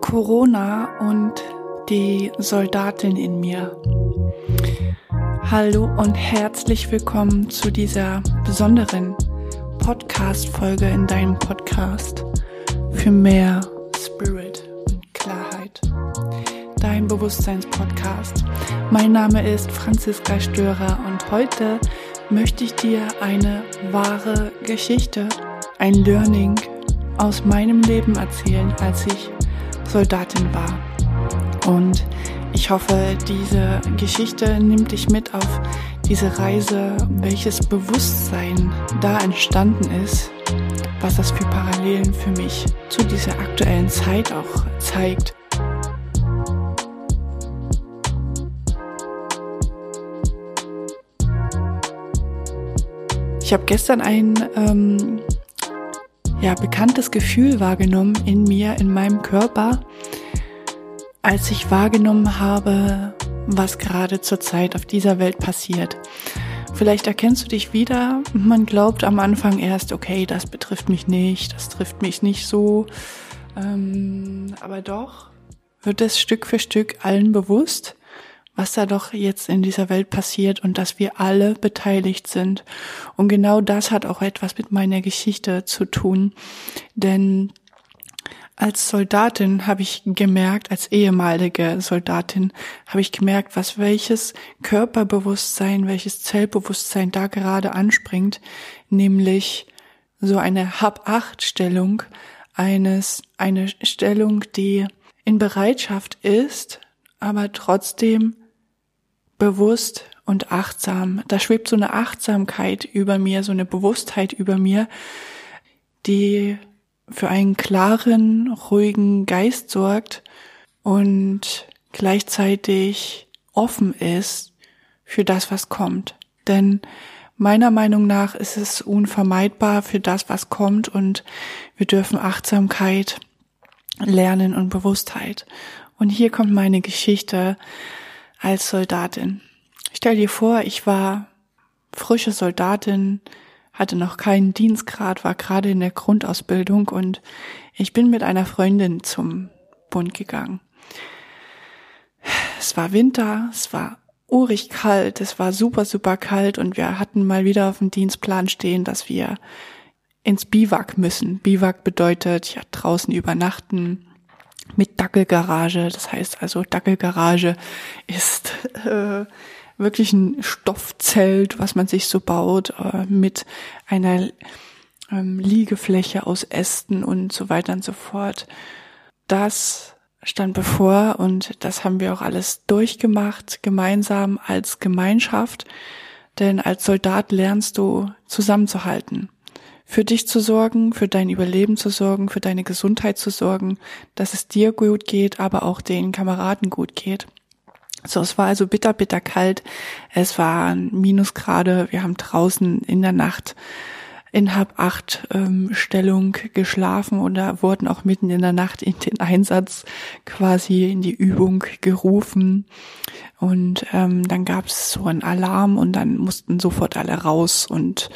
Corona und die Soldatin in mir. Hallo und herzlich willkommen zu dieser besonderen Podcast-Folge in deinem Podcast für mehr Spirit und Klarheit. Dein Bewusstseinspodcast. Mein Name ist Franziska Störer und heute möchte ich dir eine wahre Geschichte, ein Learning aus meinem Leben erzählen, als ich Soldatin war. Und ich hoffe, diese Geschichte nimmt dich mit auf diese Reise, welches Bewusstsein da entstanden ist, was das für Parallelen für mich zu dieser aktuellen Zeit auch zeigt. Ich habe gestern ein ähm, ja, bekanntes Gefühl wahrgenommen in mir, in meinem Körper, als ich wahrgenommen habe, was gerade zurzeit auf dieser Welt passiert. Vielleicht erkennst du dich wieder. Man glaubt am Anfang erst, okay, das betrifft mich nicht, das trifft mich nicht so. Ähm, aber doch wird es Stück für Stück allen bewusst, was da doch jetzt in dieser Welt passiert und dass wir alle beteiligt sind. Und genau das hat auch etwas mit meiner Geschichte zu tun. Denn als Soldatin habe ich gemerkt, als ehemalige Soldatin habe ich gemerkt, was welches Körperbewusstsein, welches Zellbewusstsein da gerade anspringt, nämlich so eine Hab-Acht-Stellung eines, eine Stellung, die in Bereitschaft ist, aber trotzdem bewusst und achtsam. Da schwebt so eine Achtsamkeit über mir, so eine Bewusstheit über mir, die für einen klaren, ruhigen Geist sorgt und gleichzeitig offen ist für das, was kommt. Denn meiner Meinung nach ist es unvermeidbar für das, was kommt und wir dürfen Achtsamkeit lernen und Bewusstheit. Und hier kommt meine Geschichte als Soldatin. Stell dir vor, ich war frische Soldatin, hatte noch keinen Dienstgrad, war gerade in der Grundausbildung und ich bin mit einer Freundin zum Bund gegangen. Es war Winter, es war urig kalt, es war super, super kalt und wir hatten mal wieder auf dem Dienstplan stehen, dass wir ins Biwak müssen. Biwak bedeutet ja draußen übernachten, mit Dackelgarage. Das heißt also, Dackelgarage ist äh, wirklich ein Stoffzelt, was man sich so baut, äh, mit einer ähm, Liegefläche aus Ästen und so weiter und so fort. Das stand bevor und das haben wir auch alles durchgemacht, gemeinsam als Gemeinschaft. Denn als Soldat lernst du zusammenzuhalten für dich zu sorgen, für dein Überleben zu sorgen, für deine Gesundheit zu sorgen, dass es dir gut geht, aber auch den Kameraden gut geht. So, es war also bitter, bitter kalt. Es waren Minusgrade. Wir haben draußen in der Nacht in Hab acht ähm, Stellung geschlafen oder wurden auch mitten in der Nacht in den Einsatz quasi in die Übung gerufen. Und ähm, dann gab es so einen Alarm und dann mussten sofort alle raus und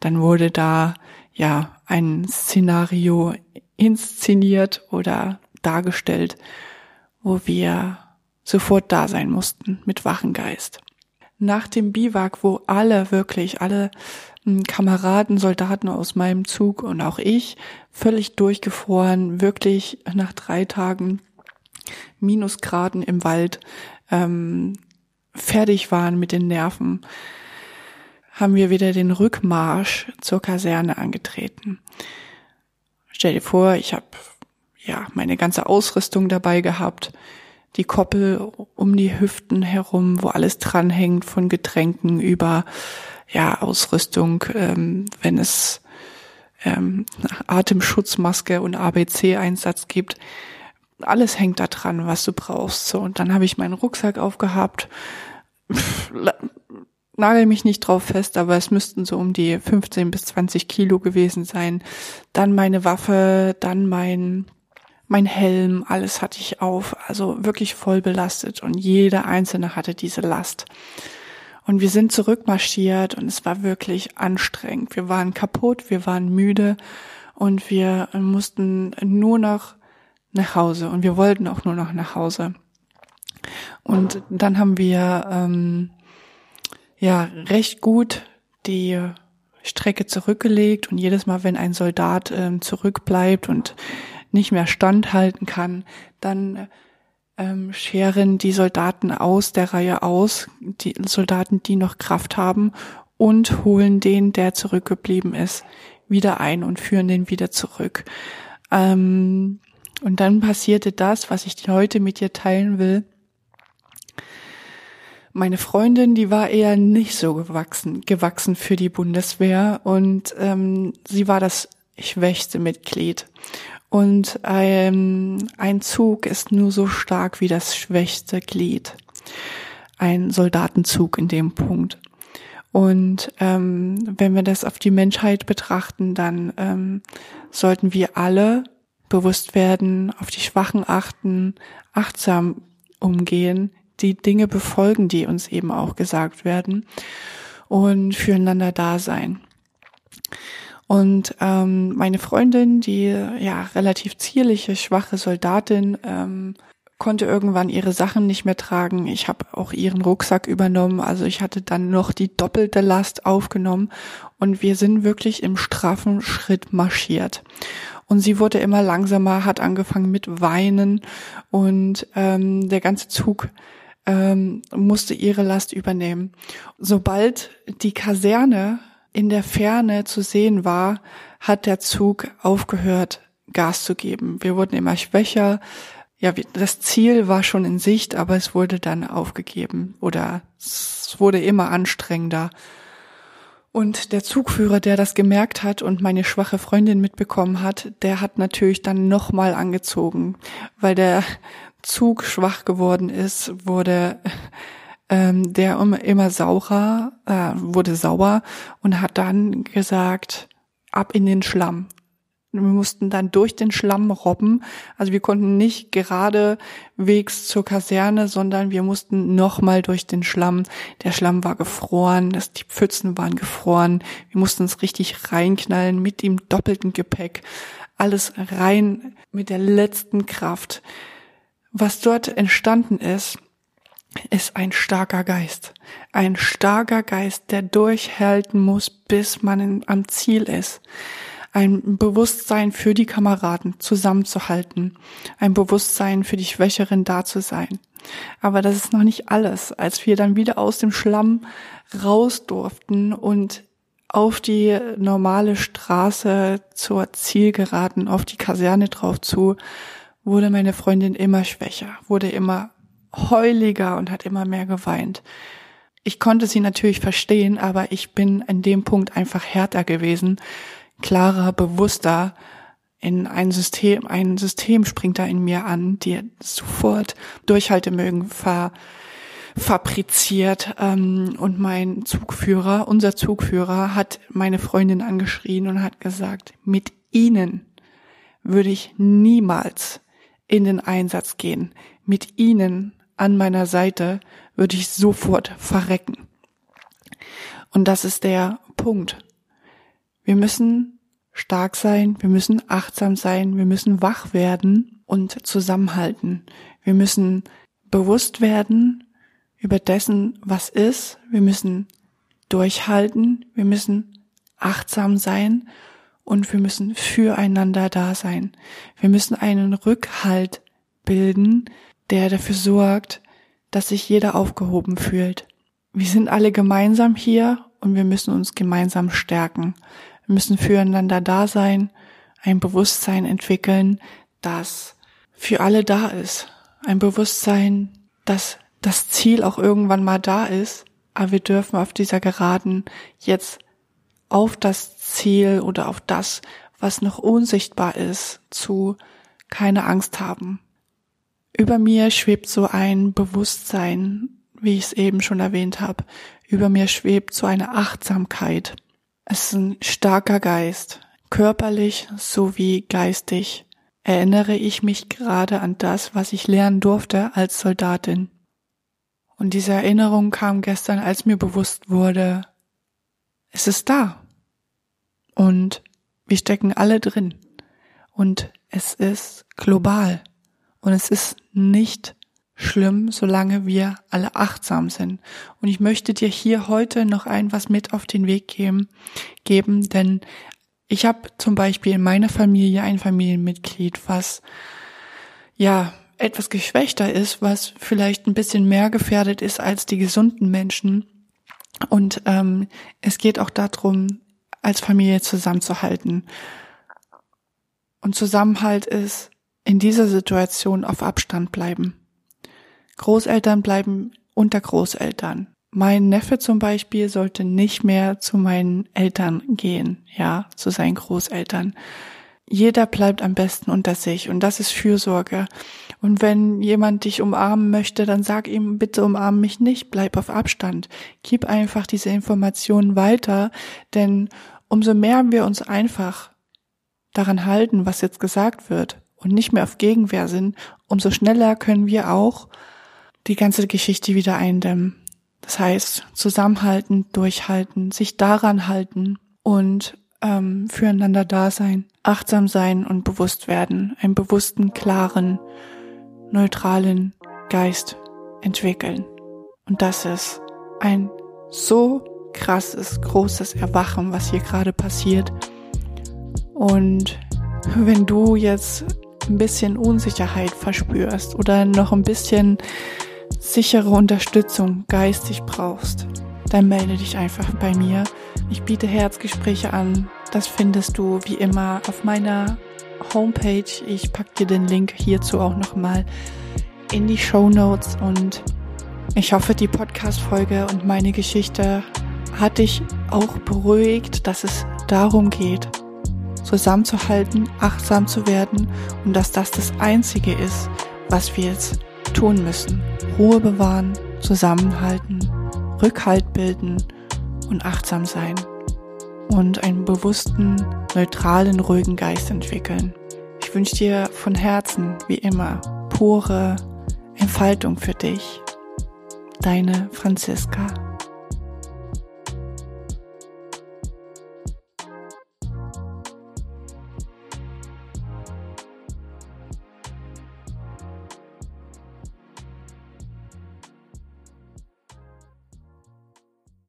dann wurde da ja ein Szenario inszeniert oder dargestellt, wo wir sofort da sein mussten mit wachen Geist. Nach dem Biwak, wo alle wirklich, alle hm, Kameraden, Soldaten aus meinem Zug und auch ich völlig durchgefroren, wirklich nach drei Tagen Minusgraden im Wald ähm, fertig waren mit den Nerven, haben wir wieder den Rückmarsch zur Kaserne angetreten. Stell dir vor, ich habe ja meine ganze Ausrüstung dabei gehabt, die Koppel um die Hüften herum, wo alles dranhängt, von Getränken über ja Ausrüstung, ähm, wenn es ähm, Atemschutzmaske und ABC-Einsatz gibt. Alles hängt da dran, was du brauchst. So, und dann habe ich meinen Rucksack aufgehabt, nagel mich nicht drauf fest, aber es müssten so um die 15 bis 20 Kilo gewesen sein. Dann meine Waffe, dann mein, mein Helm, alles hatte ich auf, also wirklich voll belastet und jeder einzelne hatte diese Last. Und wir sind zurückmarschiert und es war wirklich anstrengend. Wir waren kaputt, wir waren müde und wir mussten nur noch nach Hause und wir wollten auch nur noch nach Hause. Und dann haben wir ähm, ja recht gut die Strecke zurückgelegt und jedes Mal, wenn ein Soldat ähm, zurückbleibt und nicht mehr standhalten kann, dann ähm, scheren die Soldaten aus der Reihe aus, die Soldaten, die noch Kraft haben und holen den, der zurückgeblieben ist, wieder ein und führen den wieder zurück. Ähm, und dann passierte das, was ich heute mit dir teilen will. Meine Freundin, die war eher nicht so gewachsen, gewachsen für die Bundeswehr und ähm, sie war das schwächste Mitglied. Und ähm, ein Zug ist nur so stark wie das schwächste Glied. Ein Soldatenzug in dem Punkt. Und ähm, wenn wir das auf die Menschheit betrachten, dann ähm, sollten wir alle bewusst werden, auf die Schwachen achten, achtsam umgehen, die Dinge befolgen, die uns eben auch gesagt werden und füreinander da sein. Und ähm, meine Freundin, die ja relativ zierliche, schwache Soldatin, ähm, konnte irgendwann ihre Sachen nicht mehr tragen. Ich habe auch ihren Rucksack übernommen. Also ich hatte dann noch die doppelte Last aufgenommen und wir sind wirklich im straffen Schritt marschiert. Und sie wurde immer langsamer, hat angefangen mit Weinen und ähm, der ganze Zug ähm, musste ihre Last übernehmen. Sobald die Kaserne in der Ferne zu sehen war, hat der Zug aufgehört, Gas zu geben. Wir wurden immer schwächer. Ja, das Ziel war schon in Sicht, aber es wurde dann aufgegeben oder es wurde immer anstrengender. Und der Zugführer, der das gemerkt hat und meine schwache Freundin mitbekommen hat, der hat natürlich dann nochmal angezogen, weil der Zug schwach geworden ist, wurde ähm, der immer, saurer, äh, wurde sauer und hat dann gesagt, ab in den Schlamm. Wir mussten dann durch den Schlamm robben. Also wir konnten nicht geradewegs zur Kaserne, sondern wir mussten nochmal durch den Schlamm. Der Schlamm war gefroren, das, die Pfützen waren gefroren. Wir mussten uns richtig reinknallen mit dem doppelten Gepäck. Alles rein mit der letzten Kraft. Was dort entstanden ist, ist ein starker Geist. Ein starker Geist, der durchhalten muss, bis man am Ziel ist ein Bewusstsein für die Kameraden zusammenzuhalten, ein Bewusstsein für die Schwächeren da zu sein. Aber das ist noch nicht alles. Als wir dann wieder aus dem Schlamm raus durften und auf die normale Straße zur Zielgeraden, auf die Kaserne drauf zu, wurde meine Freundin immer schwächer, wurde immer heuliger und hat immer mehr geweint. Ich konnte sie natürlich verstehen, aber ich bin an dem Punkt einfach härter gewesen klarer, bewusster in ein System, ein System springt da in mir an, die sofort Durchhaltemögen ver, fabriziert ähm, und mein Zugführer, unser Zugführer hat meine Freundin angeschrien und hat gesagt, mit ihnen würde ich niemals in den Einsatz gehen. Mit ihnen an meiner Seite würde ich sofort verrecken. Und das ist der Punkt. Wir müssen stark sein, wir müssen achtsam sein, wir müssen wach werden und zusammenhalten. Wir müssen bewusst werden über dessen, was ist. Wir müssen durchhalten, wir müssen achtsam sein und wir müssen füreinander da sein. Wir müssen einen Rückhalt bilden, der dafür sorgt, dass sich jeder aufgehoben fühlt. Wir sind alle gemeinsam hier und wir müssen uns gemeinsam stärken. Wir müssen füreinander da sein, ein Bewusstsein entwickeln, das für alle da ist. Ein Bewusstsein, dass das Ziel auch irgendwann mal da ist, aber wir dürfen auf dieser Geraden jetzt auf das Ziel oder auf das, was noch unsichtbar ist, zu keine Angst haben. Über mir schwebt so ein Bewusstsein, wie ich es eben schon erwähnt habe. Über mir schwebt so eine Achtsamkeit. Es ist ein starker Geist, körperlich sowie geistig. Erinnere ich mich gerade an das, was ich lernen durfte als Soldatin. Und diese Erinnerung kam gestern, als mir bewusst wurde, es ist da. Und wir stecken alle drin. Und es ist global. Und es ist nicht schlimm, solange wir alle achtsam sind. Und ich möchte dir hier heute noch ein was mit auf den Weg geben, geben denn ich habe zum Beispiel in meiner Familie ein Familienmitglied, was ja etwas geschwächter ist, was vielleicht ein bisschen mehr gefährdet ist als die gesunden Menschen. Und ähm, es geht auch darum, als Familie zusammenzuhalten. Und Zusammenhalt ist in dieser Situation auf Abstand bleiben. Großeltern bleiben unter Großeltern. Mein Neffe zum Beispiel sollte nicht mehr zu meinen Eltern gehen, ja, zu seinen Großeltern. Jeder bleibt am besten unter sich und das ist Fürsorge. Und wenn jemand dich umarmen möchte, dann sag ihm, bitte umarm mich nicht, bleib auf Abstand. Gib einfach diese Informationen weiter, denn umso mehr wir uns einfach daran halten, was jetzt gesagt wird und nicht mehr auf Gegenwehr sind, umso schneller können wir auch die ganze Geschichte wieder eindämmen. Das heißt, zusammenhalten, durchhalten, sich daran halten und ähm, füreinander da sein, achtsam sein und bewusst werden, einen bewussten, klaren, neutralen Geist entwickeln. Und das ist ein so krasses, großes Erwachen, was hier gerade passiert. Und wenn du jetzt ein bisschen Unsicherheit verspürst oder noch ein bisschen sichere Unterstützung geistig brauchst, dann melde dich einfach bei mir. Ich biete Herzgespräche an. Das findest du wie immer auf meiner Homepage. Ich packe dir den Link hierzu auch nochmal in die Show Notes und ich hoffe, die Podcast-Folge und meine Geschichte hat dich auch beruhigt, dass es darum geht, zusammenzuhalten, achtsam zu werden und dass das das Einzige ist, was wir jetzt tun müssen. Ruhe bewahren, zusammenhalten, Rückhalt bilden und achtsam sein und einen bewussten, neutralen, ruhigen Geist entwickeln. Ich wünsche dir von Herzen, wie immer, pure Entfaltung für dich. Deine Franziska.